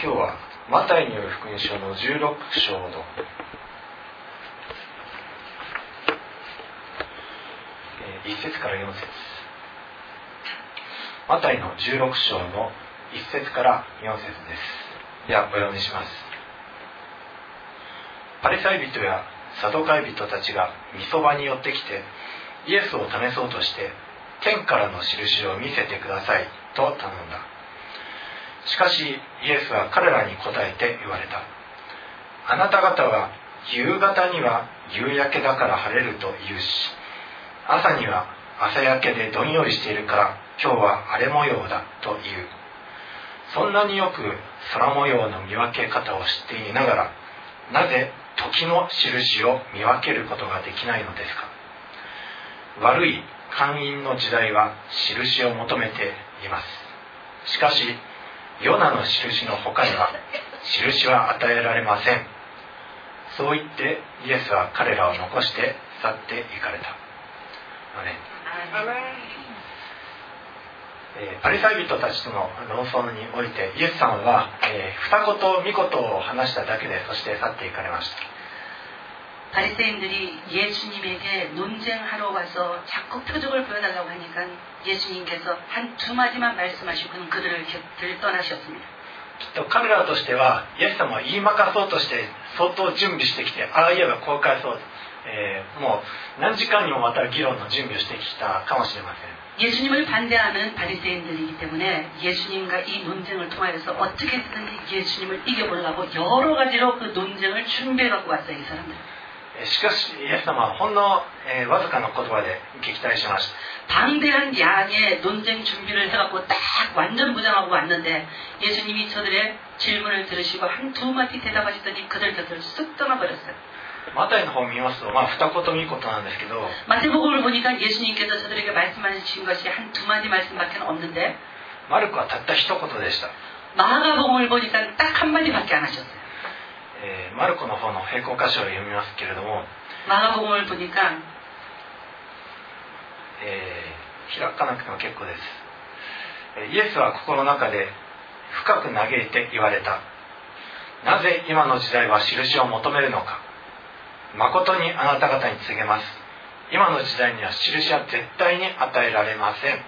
今日はマタイによる福音書の16章の1節から4節。マタイの16章の1節から4節です。ではお読みします。パリサイ人やサドカイ人たちがみそばに寄ってきてイエスを試そうとして天からの印を見せてくださいと頼んだ。しかしイエスは彼らに答えて言われた。あなた方は夕方には夕焼けだから晴れると言うし朝には朝焼けでどんよりしているから今日は荒れ模様だと言う。そんなによく空模様の見分け方を知っていながらなぜ時の印を見分けることができないのですか？悪い寛因の時代は印を求めています。しかしヨナの印の他には印は与えられません。そう言ってイエスは彼らを残して去っていかれた。アメえーパリサイ人たちとの論争においてイエスさんは、えー二言三言を話しただけでそして去っていかれました。 바리새인들이 예수님에게 논쟁하러 와서 자꾸 표적을 보여달라고 하니까 예수님께서 한 두 마디만 말씀하시고는 그들을 곁을 떠나셨습니다. きっと彼らとしてはイエス様は言いまかそうとして相当準備してきてああ言えばこう返そう、えーもう何時間にもわたる議論の準備をしてきたかもしれません 예수님을 반대하는 바리새인들이기 때문에 예수님과 이 논쟁을 통하여서 어떻게든지 예수님을 이겨보려고 여러 가지로 그 논쟁을 준비해 갖고 왔어요 이 사람들. えーしかしイエス様はほんの、えーわずかの言葉で撃退しました 방대한 양의 논쟁 준비를 해갖고 딱 완전 무장하고 왔는데 예수님이 저들의 질문을 들으시고 한 두 마디 대답하시더니 그들 곁을 쑥 떠나버렸어요. マタイの方を見ますとまあ二言三言なんですけど 마태복음을 보니까 예수님께서 저들에게 말씀하신 것이 한 두 마디 말씀밖에 없는데 マルコはたった一言でした、 마가복음을 보니까 딱 한 마디밖에 안 하셨어요. えー、マルコの方の平行箇所を読みますけれどもマルコえー、開かなくても結構です。イエスは心の中で深く嘆いて言われた。なぜ今の時代は印を求めるのか。誠にあなた方に告げます。今の時代には印は絶対に与えられません。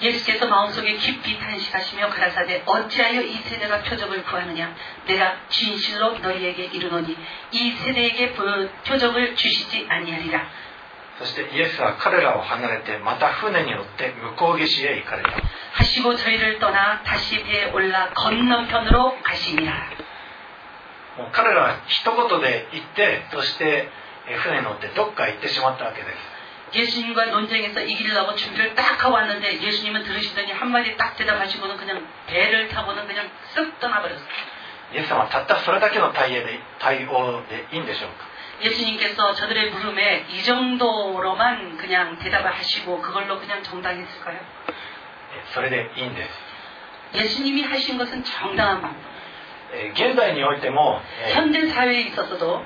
예수께서 마음속에 깊이 탄식하시며 가라사대 어찌하여 이 세대가 표적을 구하느냐 내가 진실로 너희에게 이르노니 이 세대에게 그 표적을 주시지 아니하리라 そしてイエスは彼らを離れてまた船に乗って向こう岸へ行かれた 하시고 저희를 떠나 다시 배에 올라 건너편으로 가시니라 もう彼らは一言で行ってそしてえー船に乗ってどっか行ってしまったわけです 예수님과 논쟁에서 이기려고 준비를 딱 하고 왔는데 예수님은 들으시더니 한마디 딱 대답하시고는 그냥 배를 타고는 그냥 쓱 떠나버렸어요. 예수님께서 저들의 물음에 이 정도로만 그냥 대답을 하시고 그걸로 그냥 정당했을까요? 예수님이 하신 것은 정당한 방법. 현대 사회에 있어서도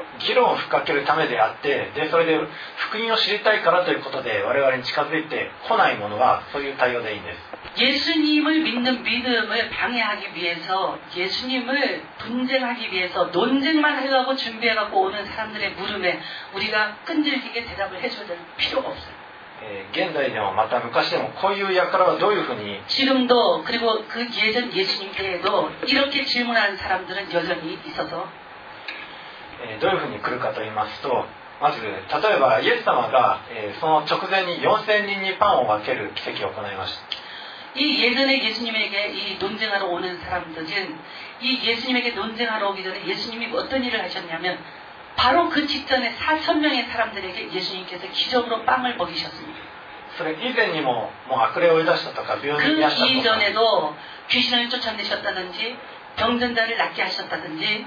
議論を吹っかけるためであってでそれで福音を知りたいからということで我々に近づいてこないものはそういう対応でいいんです 예수님을 믿는 믿음을 방해하기 위해서 예수님을 분쟁하기 위해서 논쟁만 해가고 준비해갖고 오는 사람들의 물음에 우리가 끈질기게 대답을 해줘야 될 필요가 없어요. えー現代でもまた昔でもこういう輩はどういうふうに 지금도 그리고 그 예전 예수님 때에도 이렇게 질문하는 사람들은 여전히 있어서 えーどういうふうに来るかと言いますとまず例えばイエス様が、えーその直前に4000人にパンを分ける奇跡を行いました 이 예전에 예수님에게 이 논쟁하러 오는 사람들은 이 예수님에게 논쟁하러 오기 전에 예수님이 어떤 일을 하셨냐면 바로 그 직전에 4천 명의 사람들에게 예수님께서 기적으로 빵을 먹이셨습니다. それ以前にももう悪霊を追い出したとか病院 그 に癒したとか 이전에도 귀신을 쫓아내셨다든지 병든자를 낫게 하셨다든지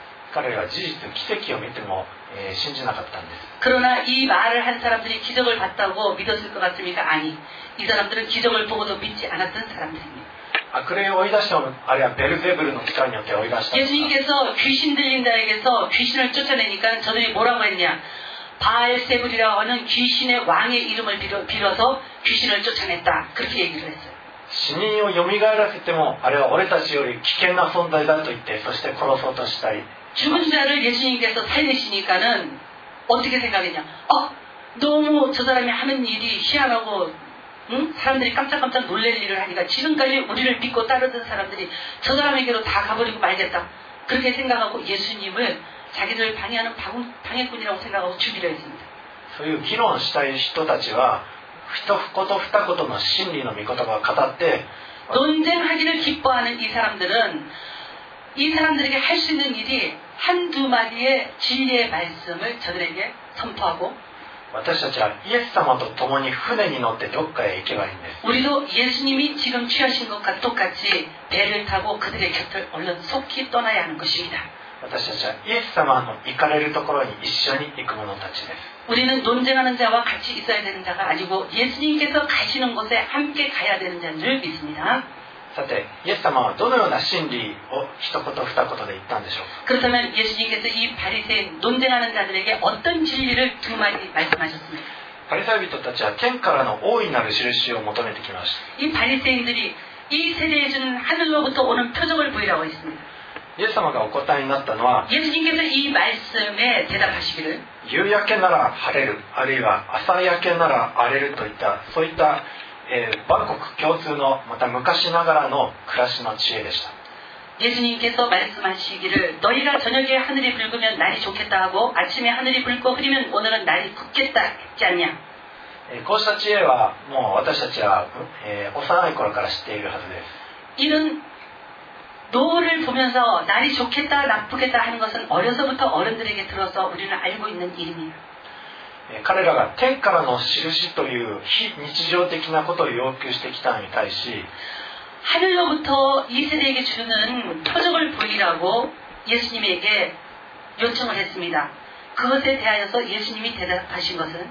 彼らは事実奇跡を見ても、えー信じなかったんです 그러나 이 말을 한 사람들이 기적을 봤다고 믿었을 것 같습니까? 아니. 이 사람들은 기적을 보고도 믿지 않았던 사람들입니다. 悪霊を追い出したのあるいはベルゼブルの力によって追い出したのか 예수님께서 귀신 들린 자에게서 귀신을 쫓아내니까 저들이 뭐라고 했냐? 바알세불이라고 하는 귀신의 왕의 이름을 빌어, 빌어서 귀신을 쫓아냈다. 그렇게 얘기를 했어요. 死人をよみがえらせてもあれは俺たちより危険な存在だと言ってそして殺そうとしたり 죽은 자를 예수님께서 살리시니까는 어떻게 생각했냐? 어, 너무 저 사람이 하는 일이 희한하고, 응? 사람들이 깜짝깜짝 놀랄 일을 하니까 지금까지 우리를 믿고 따르던 사람들이 저 사람에게로 다 가버리고 말겠다. 그렇게 생각하고 예수님을 자기들을 방해하는 방, 방해꾼이라고 생각하고 죽이려 했습니다. そういう議論したい人たちは一言二言の真理の御言葉を語って 논쟁하기를 기뻐하는 이 사람들은 이 사람들에게 할 수 있는 일이 한두 마디의 진리의 말씀을 저들에게 선포하고 私たちはイエス様と共に船に乗ってどっかへ行けばいいんです 우리도 예수님이 지금 취하신 것과 똑같이 배를 타고 그들의 곁을 얼른 속히 떠나야 하는 것입니다. 私たちはイエス様の行かれるところに一緒に行く者たちです 우리는 논쟁하는 자와 같이 있어야 되는 자가 아니고 예수님께서 가시는 곳에 함께 가야 되는 자인 줄 믿습니다. さてイエス様はどのような真理を一言二言で言ったんでしょうか 그렇다면 예수님께서 이 바리새인 논쟁하는 자들에게 어떤 진리를 두 마디 말씀하셨습니까? パリサイ人たちは天からの大いなる印を求めてきました 이 바리새인들이 이 세대에 주는 하늘로부터 오는 표적을 보이라고 했습니다. イエス様がお答えになったのは 예수님께서 이 말씀에 대답하시기를 夕焼けなら晴れるあるいは朝焼けなら荒れるといったそういった、 えー、万国共通のまた昔ながらの暮らしの知恵でした。예수님께서말씀하시기를너희가저녁에하늘이붉으면날이좋겠다하고아침에하늘이붉고흐리면오늘은날이덥겠다했지않냐こうした知恵はもう私たちは、えー、幼い頃から知っているはずです。이는노을보면서날이좋겠다나쁘겠다하는것은어려서부터어른들에게들어서우리는알고있는이름이에요 彼らが天からの印という非日常的なことを要求してきたのに対し 하늘로부터 이 세대에게 주는 표적을 보이라고 예수님에게 요청을 했습니다. 그것에 대하여서 예수님이 대답하신 것은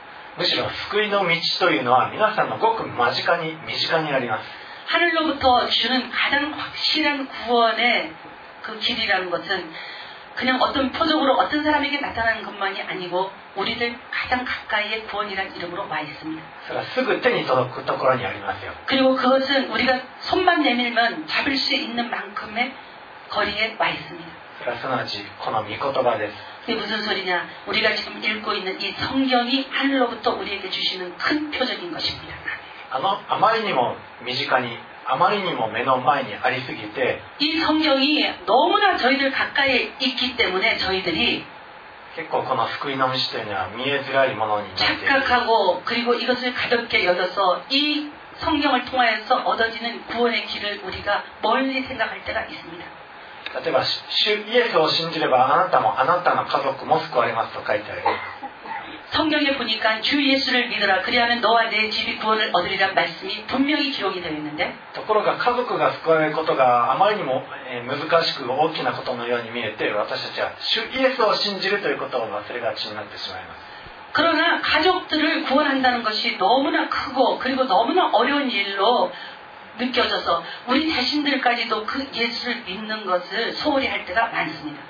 むしろ救いの道というのは皆さんのごく間近に身近にあります 하늘로부터 주는 가장 확실한 구원의 그 길이라는 것은 그냥 어떤 표적으로 어떤 사람에게 나타나는 것만이 아니고 우리들 가장 가까이의 구원이라는 이름으로 와 있습니다. それはすぐ手に届くところにありますよ 그리고 그것은 우리가 손만 내밀면 잡을 수 있는 만큼의 거리에 와 있습니다. それはすなわちこの御言葉です 그게 무슨 소리냐? 우리가 지금 읽고 있는 이 성경이 하늘로부터 우리에게 주시는 큰 표적인 것입니다. あのあまりにも身近にあまりにも目の前にありすぎて 이 성경이 너무나 저희들 가까이에 있기 때문에 저희들이 結構この福音の道というのは見えづらいものになっている 착각하고 그리고 이것을 가볍게 여겨서 이 성경을 통하여서 얻어지는 구원의 길을 우리가 멀리 생각할 때가 있습니다. 例えば主イエスを信じればあなたもあなたの家族も救われますと書いてある 성경에 보니까 주 예수를 믿으라 그리하면 너와 내 집이 구원을 얻으리란 말씀이 분명히 기록이 되어 있는데 ところが家族が救われることがあまりにもえー難しく大きなことのように見えて私たちは主イエスを信じるということを忘れがちになってしまいます 그러나 가족들을 구원한다는 것이 너무나 크고 그리고 너무나 어려운 일로 느껴져서 우리 자신들까지도 그 예수를 믿는 것을 소홀히 할 때가 많습니다.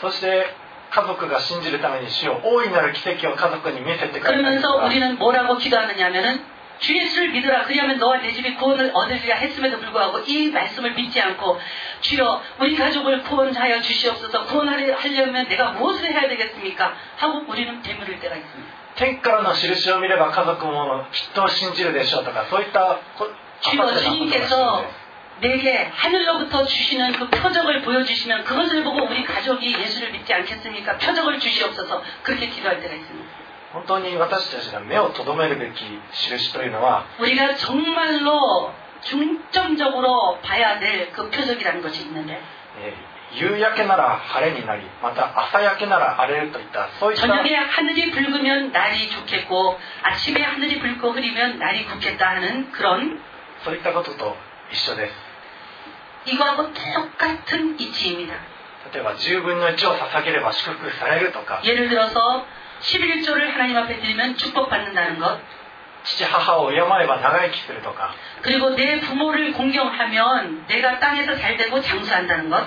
そして家族が信じるために主よ大いなる奇跡を家族に見せてください 그러면서 우리는 뭐라고 기도하느냐면은 주 예수를 믿으라 그리하면 너와 내 집이 구원을 얻으리라 했음에도 불구하고 이 말씀을 믿지 않고 주여 우리 가족을 구원하여 주시옵소서 구원하려면 내가 무엇을 해야 되겠습니까? 하고 우리는 되물을 때가 있습니다. 天からの印を見れば家族もきっと信じるでしょうとかそういったこ 주여 浅はかなことが必要 주님께서 です 내게 하늘로부터 주시는 그 표적을 보여주시면 그것을 보고 우리 가족이 예수를 믿지 않겠습니까? 표적을 주시옵소서 그렇게 기도할 때가 있습니다. 本当に私たちが目を留めるべき印というのは 우리가 정말로 중점적으로 봐야 될 그 표적이라는 것이 있는데 えー夕焼けなら晴れになりまた朝焼けなら荒れるといったそういった 저녁에 하늘이 붉으면 날이 좋겠고 아침에 하늘이 붉고 흐리면 날이 굳겠다 하는 그런 そういったことと一緒です 이거하고 똑같은 이치입니다. 例えば10分の1を捧げれば祝福されるとか 예를 들어서 11조를 하나님 앞에 드리면 축복받는다는 것 父母を敬えば長生きするとか 그리고 내 부모를 공경하면 내가 땅에서 잘 되고 장수한다는 것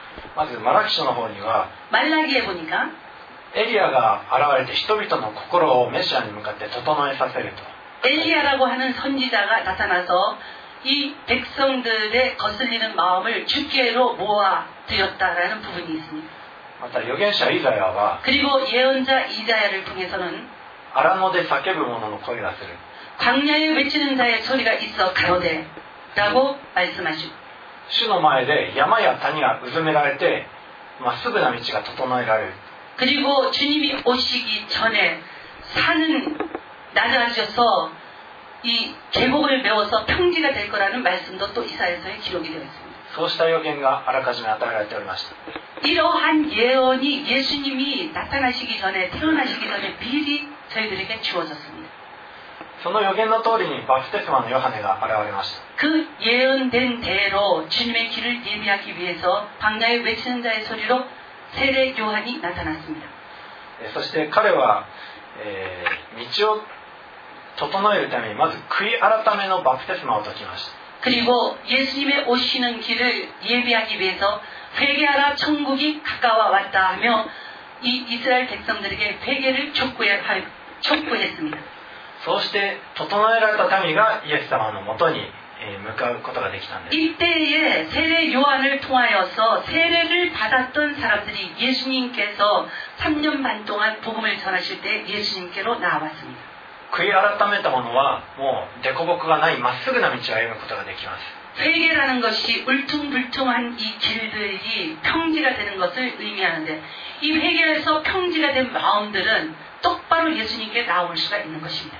まずマラキ書の方には 말라기에 보니까 エリアが現れて人々の心をメシアに向かって整えさせると 엘리야라고 하는 선지자가 나타나서 이 백성들의 거슬리는 마음을 주께로 모아 드렸다라는 부분이 있습니다. また預言者イザヤは 그리고 예언자 이자야를 통해서는 荒野で叫ぶ者の声がする 광야에 외치는 자의 소리가 있어 가로되라고 말씀하시고 主の前で山や谷がうずめられてまっすぐな道が整えられる 그리고 주님이 오시기 전에 산은 낮아져서 이 계곡을 메워서 평지가 될 거라는 말씀도 또 이사에서의 기록이 되어 있습니다. そうした予言があらかじめ与えられておりました 이러한 예언이 예수님이 나타나시기 전에 태어나시기 전에 미리 저희들에게 주어졌습니다. 다 その予言の通りにバプテスマのヨハネが現れました 그 예언된 대로 주님의 길을 예비하기 위해서 광야에 외치는 자의 소리로 세례 요한이 나타났습니다. えそして彼は、えー道を整えるためにまず悔い改めのバプテスマを解きました 그리고 예수님의 오시는 길을 예비하기 위해서 회개하라 천국이 가까워 왔다 하며 이 이스라엘 백성들에게 회개를 촉구해, 촉구했습니다. そうして整えられた民がイエス様のもとにえー向かうことができたんです 이때에 세례 요한을 통하여서 세례를 받았던 사람들이 예수님께서 3년 반 동안 복음을 전하실 때 예수님께로 나왔습니다. 悔い改めた者はもう凸凹がないまっすぐな道を歩むことができます 회개라는 것이 울퉁불퉁한 이 길들이 평지가 되는 것을 의미하는데 이 회개에서 평지가 된 마음들은 똑바로 예수님께 나올 수가 있는 것입니다.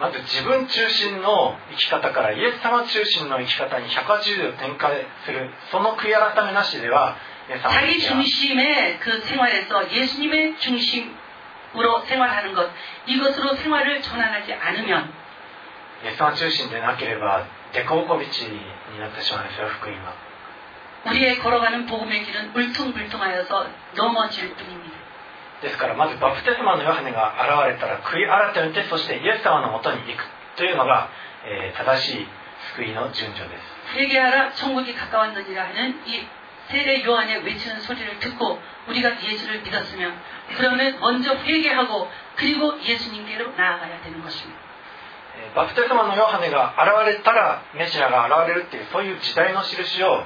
まず自分中心の生き方からイエス様中心の生き方に180度転換するその悔い改めなしではイエス様の 자기 道は 중심의 그 생활에서 예수님의 중심으로 생활하는 것 이것으로 생활을 전환하지 않으면 イエス様中心でなければ凸凹道になってしまうんですよ福音は 우리의 걸어가는 복음의 길은 울퉁불퉁하여서 넘어질 뿐입니다. ですからまずバプテスマのヨハネが現れたら悔い改めてそしてイエス様のもとに行くというのが、えー、正しい救いの順序です。세계하라천국이가까웠느니라하는이세례요한의외치는소리를듣고우리가예수를믿었으면그러면먼저회개하고그리고예수님께로나아가야되는것입니다バプテスマのヨハネが現れたらメシアが現れる。っていうそういう時代の印を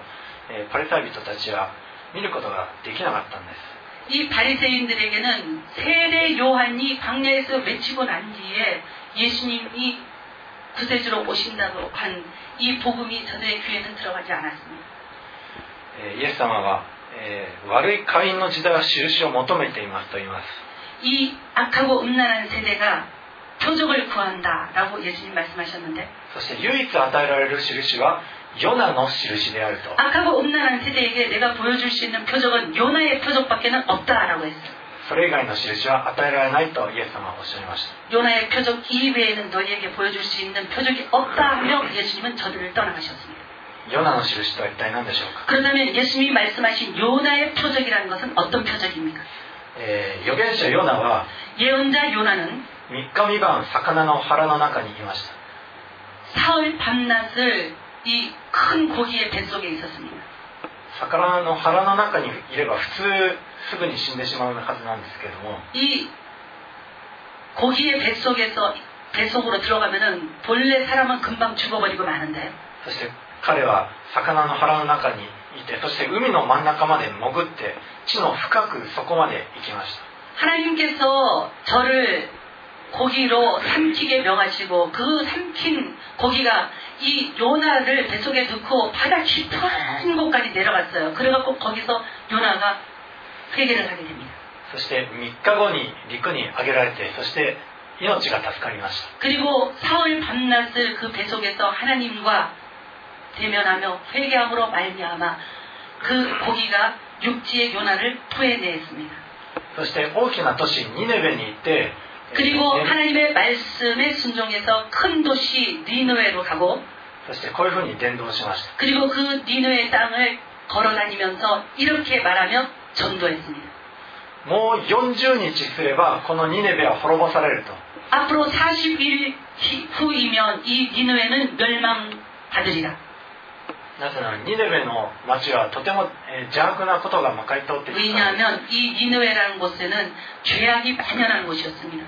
パリサイ人たちは見る。ことができなかったんです。 이 바리새인들에게는 세례 요한이 광야에서 외치고 난 뒤에 예수님이 구세주로 오신다고 한 이 복음이 저들의 귀에는 들어가지 않았습니다. えーイエス様は、えー悪い会員の時代は印を求めていますと言います 이 악하고 음란한 세대가 표적을 구한다라고 예수님 말씀하셨는데 そして唯一与えられる印は ヨナの印であると 악하고 음란한 세대에게 내가 보여줄 수 있는 표적은 요나의 표적밖에는 없다라고 했어요. それ以外の印は与えられないとイエス様はおっしゃいました 요나의 표적 이외에는 너희에게 보여줄 수 있는 표적이 없다 하며 예수님은 저들을 떠나가셨습니다. ヨナの印とは一体何でしょうか、 그렇다면 예수님이 말씀하신 요나의 표적이라는 것은 어떤 표적입니까? えー預言者ヨナは 예언자 요나는 3日三晩魚の腹の中にいました 사흘 밤낮을 이 큰 고기의 뱃속에 있었습니다. 魚の腹の中にいれば普通すぐに死んでしまうはずなんですけども 이 고기의 뱃속에서 뱃속으로 들어가면은 본래 사람은 금방 죽어버리고 마는데 そして彼は魚の腹の中にいてそして海の真ん中まで潜って地の深くそこまで行きました 하나님께서 저를 고기로 삼키게 명하시고 그 삼킨 고기가 이 요나를 뱃속에 넣고 바다 깊은 곳까지 내려갔어요. 그래갖고 거기서 요나가 회개를 하게 됩니다. そして3日後に陸に上げられてそして命が助かりました 그리고 사흘 밤낮을 그 뱃속에서 하나님과 대면하며 회개함으로 말미암아 그 고기가 육지의 요나를 토해내었습니다. そして大きな都市ニネベに行って 그리고 えー 하나님의 말씀에 순종해서 큰 도시 니누에로 가고 そしてこういうふうに伝道しました 그리고 그 니누의 땅을 걸어다니면서 이렇게 말하며 전도했습니다. もう40日すればこのニネベは滅ぼされると 앞으로 40일 후이면 이 니누에는 멸망받으리라. なぜならニネベの町はとてもえー邪悪なことがまかり通っていた 왜냐하면 이 니누에라는 곳에는 죄악이 만연한 곳이었습니다.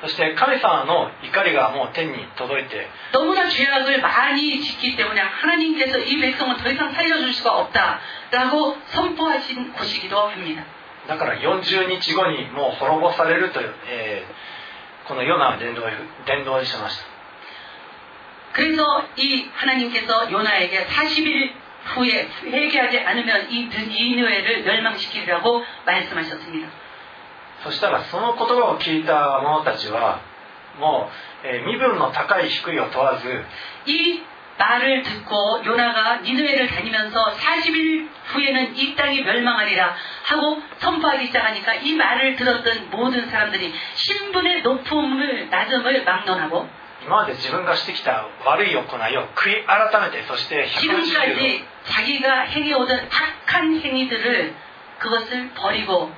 そして神様の怒りがもう天に届いて 너무나 죄악을 많이 짓기 때문에 하나님께서 이 백성을 더 이상 살려줄 수가 없다라고 선포하신 곳이기도 합니다. だから40日後にもう滅ぼされるという、えーこのヨナは伝道伝道しました 그래서 이 하나님께서 요나에게 40일 후에 회개하지 않으면 이 니누에를 멸망시키리라고 말씀하셨습니다. そしたらその言葉を聞いた者たちはもう、えー身分の高い低いを問わず 이 말을 듣고 요나가 니누에를 다니면서 40일 후에는 이 땅이 멸망하리라 하고 선포하기 시작하니까 이 말을 들었던 모든 사람들이 신분의 높음을 낮음을 막론하고 今まで自分がしてきた悪い行いを悔い改めてそして180 지금까지 자기가 행해오던 악한 행위들을 그것을 버리고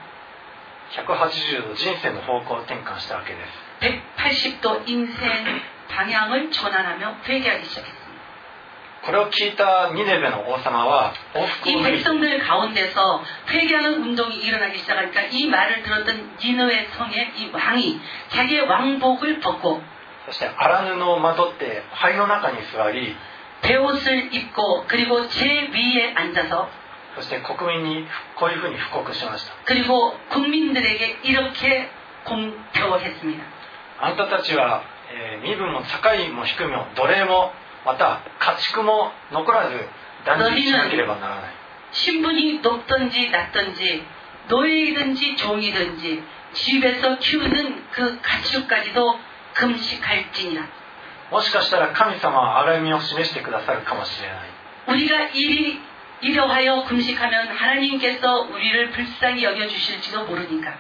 180度人生の方向を転換したわけです 180도 인생 방향을 전환하며 회개하기 시작했습니다. これを聞いたニネベの王様は往復 이 を吹いて 백성들 가운데서 회개하는 운동이 일어나기 시작하니까 이 말을 들었던 니느의 성의 이 왕이 자기의 왕복을 벗고 そして荒布をまとって灰の中に座り 베옷을 입고 그리고 제 위에 앉아서 そして国民にこういうふうに布告しました 그리고 국민들에게 이렇게 공표했습니다. あなたたちは、えー身分も高いも低いも奴隷もまた家畜も残らず断食しなければならない 신분이 높든지 낮든지 노예이든지 종이든지 집에서 키우는 그 가축까지도 금식할지니라. もしかしたら神様は歩みを示してくださるかもしれない 우리가 이리 이러하여 금식하면 하나님께서 우리를 불쌍히 여겨주실지도 모르니까.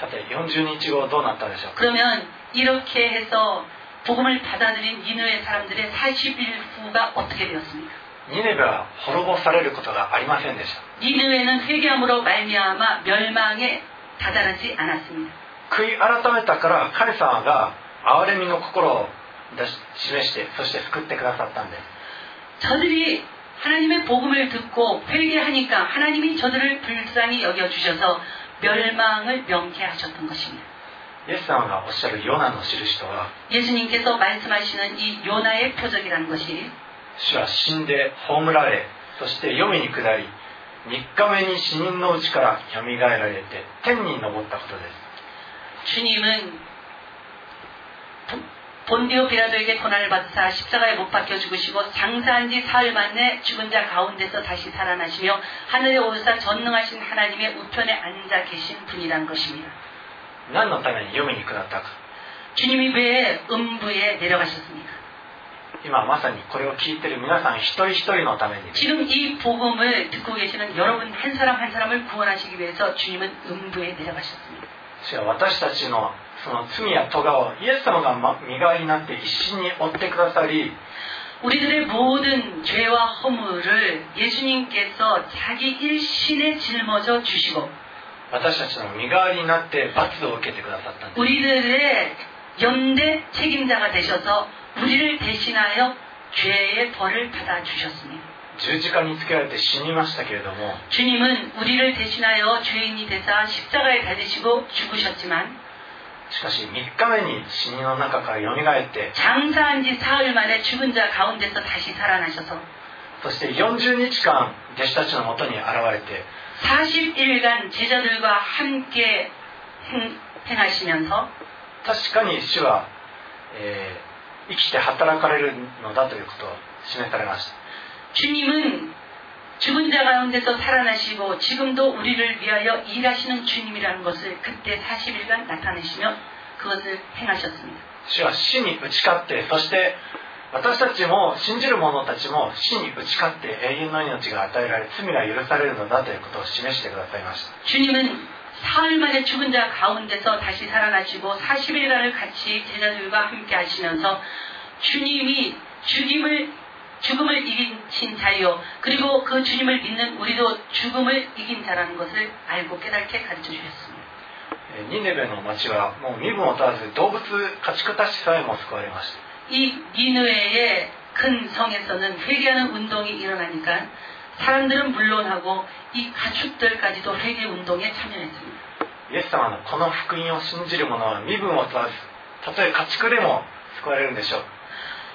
さて40日後どうなったでしょうか 그러면 이렇게 해서 복음을 받아들인 니느의 사람들의 40일 후가 어떻게 되었습니까? ニネベは滅ぼされることがありませんでした 니느웨는 회개함으로 말미암아 멸망에 다다르지 않았습니다. 悔い改めたから神様が憐れみの心を出し示してそして救ってくださったんです 저들이 하나님의 복음을 듣고 회개하니까 하나님이 저들을 불쌍히 여겨주셔서 멸망을 명쾌하셨던 것입니다. イエス様がおっしゃるヨナの印とは 예수님께서 말씀하시는 이 요나의 표적이라는 것이 主は死んで葬られそして黄泉に下り 3日目に死人のうちからよみがえられて天に昇ったことです 주님은 본디오 비라도에게 고난을 받으사 십자가에 못 박혀 죽으시고 장사한 지 사흘 만에 죽은 자 가운데서 다시 살아나시며 하늘에 오르사 전능하신 하나님의 우편에 앉아 계신 분이란 것입니다. 何のために読みに下ったか 주님이 왜 음부에 내려가셨습니까? 今まさにこれを聞いてる皆さん一人一人のために 지금 이 복음을 듣고 계시는 여러분 한 사람 한 사람을 구원하시기 위해서 주님은 음부에 내려가셨습니다. 主は私たちの その罪や咎をイエス様がま身代わりになって一心に追ってくださり 우리들의 모든 죄와 허물을 예수님께서 자기 일신에 짊어져 주시고 私たちの身代わりになって罰を受けてくださったんです 우리들의 연대 책임자가 되셔서 우리를 대신하여 죄의 벌을 받아 주셨습니다. 十字架につけられて死にましたけれども 주님은 우리를 대신하여 죄인이 되사 십자가에 달리시고 죽으셨지만 しかし3日目に死人の中からよみがえってそして40日間弟子たちのもとに現れて確かに主は、えー、生きて働かれるのだということを示されました。 죽은 자 가운데서 살아나시고 지금도 우리를 위하여 일하시는 주님이라는 것을 그때 40일간 나타내시며 그것을 행하셨습니다. 主は死に打ち勝ってそして私たちも信じる者たちも死に打ち勝って永遠の命が与えられ罪が許されるのだということを示してくださいました 주님은 사흘 만에 죽은 자 가운데서 다시 살아나시고 40일간을 같이 제자들과 함께 하시면서 주님이 죽임을 죽음을 이긴 자요 그리고 그 주님을 믿는 우리도 죽음을 이긴 자라는 것을 알고 깨닫게 가르쳐 주셨습니다. えーニネベの町はもう身分を問わず動物家畜たちさえも救われました 이 니누에의 큰 성에서는 회개하는 운동이 일어나니까 사람들은 물론하고 이 가축들까지도 회개 운동에 참여했습니다. イエス様のこの福音を信じる者は身分を問わずたとえ家畜でも救われるんでしょう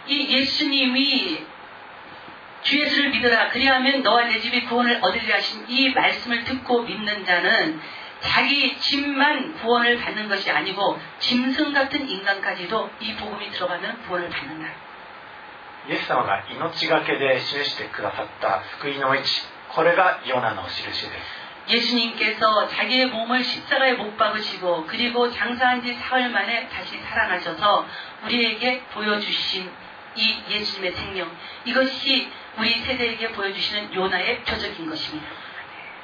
이 예수님이 주 예수를 믿으라 그리하면 너와 내 집이 구원을 얻으리라 하신 이 말씀을 듣고 믿는 자는 자기 집만 구원을 받는 것이 아니고 짐승 같은 인간까지도 이 복음이 들어가면 구원을 받는다. イエス様が命がけで示してくださった救いの道これがヨナの印です 예수님께서 자기의 몸을 십자가에 못 박으시고 그리고 장사한 지 사흘 만에 다시 살아나셔서 우리에게 보여주신 이 예수님의 생명 이것이 우리 세대에게 보여주시는 요나의 표적인 것입니다.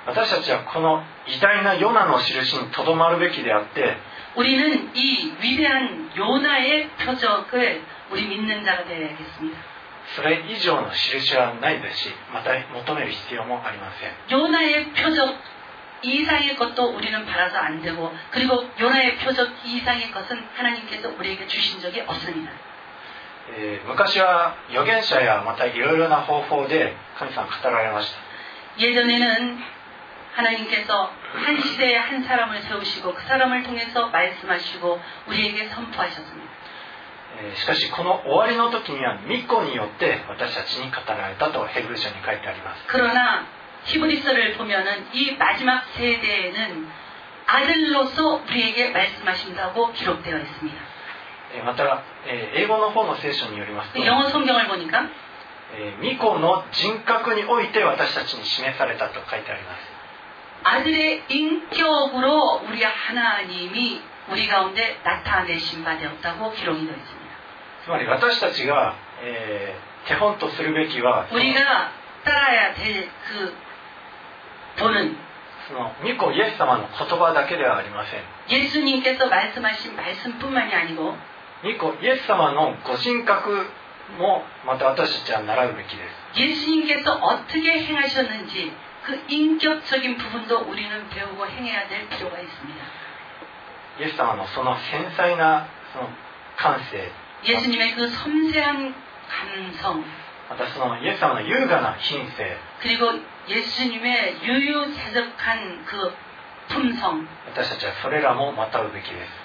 私たちはこの偉大なヨナの印にとどまるべきであって 우리는 이 위대한 요나의 표적을 우리 믿는 자가 되어야겠습니다. それ以上の印はないですしまた求める必要もありません 요나의 표적 이상의 것도 우리는 바라서 안 되고 그리고 요나의 표적 이상의 것은 하나님께서 우리에게 주신 적이 없습니다. えー昔は預言者やまたいろいろな方法で神様語られました 예전에는 하나님께서 한 시대에 한 사람을 세우시고 그 사람을 통해서 말씀하시고 우리에게 선포하셨습니다. えーしかしこの終わりの時には御子によって私たちに語られたとヘブル書に書いてあります 그러나 히브리서를 보면은 이 마지막 세대에는 아들로서 우리에게 말씀하신다고 기록되어 있습니다. また、えー、英語の方の聖書によりますと、えー、ミコの人格において私たちに示されたと書いてあります。아들의 인격으로 우리 하나님이 우리 가운데 나타내신 바 되었다고 기록이 되어 있습니 다. つまり私たちが手本とするべきは우리가 따라야 될그는その御子イエス様の言葉だけではありません。예수님께서 말씀하신 말씀뿐만이 아니고 御子イエス様のご人格もまた私たちは習うべきです 예수님께서 어떻게 행하셨는지 그 인격적인 부분도 우리는 배우고 행해야 될 필요가 있습니다. イエス様のその繊細なその感性 예수님의 그 섬세한 감성 またそのイエス様の優雅な品性 그리고 예수님의 유유자적한 그 품성 私たちはそれらもまたうべきです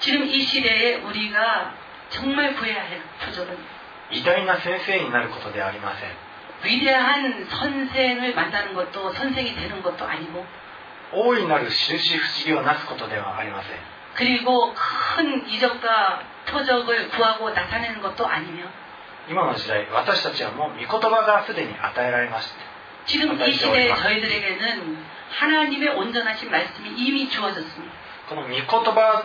지금 이 시대에 우리가 정말 구해야 할 표적은 偉大な先生になることではありません 위대한 선생을 만나는 것도 선생이 되는 것도 아니고 大いなる印不思議をなすことではありません 그리고 큰 이적과 표적을 구하고 나타내는 것도 아니며 今の時代私たちはもう御言葉がすでに与えられました 지금 이 시대에 저희들에게는 하나님의 온전하신 말씀이 이미 주어졌습니다. この御言葉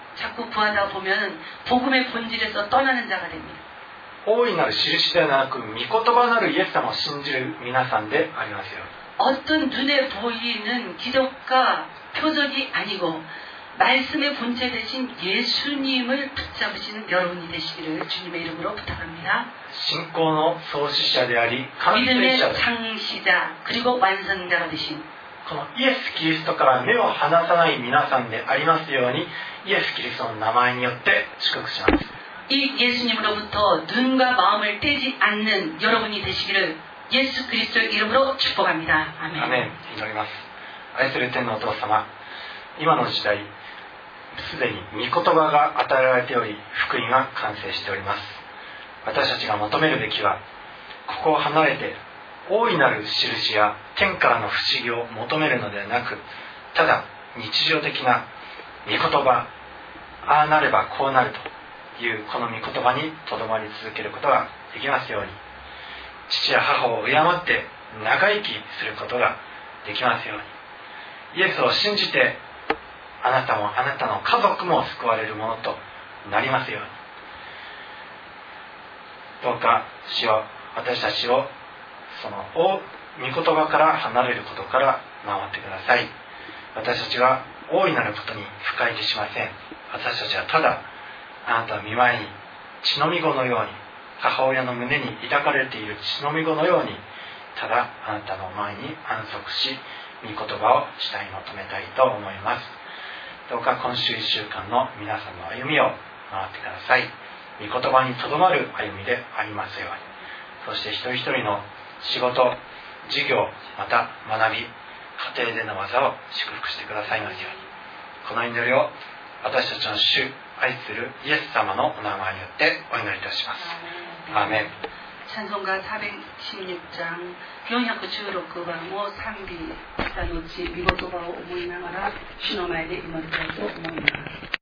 자꾸 구하다 보면 복음의 본질에서 떠나는 자가 됩니다. 大いなる印ではなく御言葉なるイエス様を信じる皆さんでありますように 어떤 눈에 보이는 기적과 표적이 아니고 말씀의 본체 대신 예수님을 붙잡으시는 여러분이 되시기를 주님의 이름으로 부탁합니다. 信仰の創始者であり完成 믿음의 者 창시자 그리고 완성자가 되신 このイエス・キリストから目を離さない皆さんでありますようにイエス・キリストの名前によって祝福します 이 예수님으로부터 눈과 마음을 떼지 않는 여러분이 되시기를 예수 그리스도의 이름으로 축복합니다. ア 아멘. メン祈ります愛する天のお父様今の時代すでに御言葉が与えられており福音が完成しております私たちが求めるべきはここを離れて 大いなる印や天からの不思議を求めるのではなくただ日常的な御言葉ああなればこうなるというこの御言葉にとどまり続けることができますように。父や母を敬って長生きすることができますように。イエスを信じてあなたもあなたの家族も救われるものとなりますように。どうか主よ私たちをそのお御言葉から離れることから守ってください。私たちは大いなることに不快でしません。私たちはただあなたの見舞いに血のみ子のように母親の胸に抱かれている血のみ子のようにただあなたの前に安息し御言葉を主体に求めたいと思います。どうか今週1週間の皆さんの歩みを回ってください御言葉にとどまる歩みでありますように。そして一人一人の仕事事業また学び家庭での技を祝福してくださいますようにこの祈りを私たちの主愛するイエス様のお名前によってお祈りいたしますアーメン 찬송가 416장 416番を賛美した後見事場を思いながら主の前で祈りたいと思います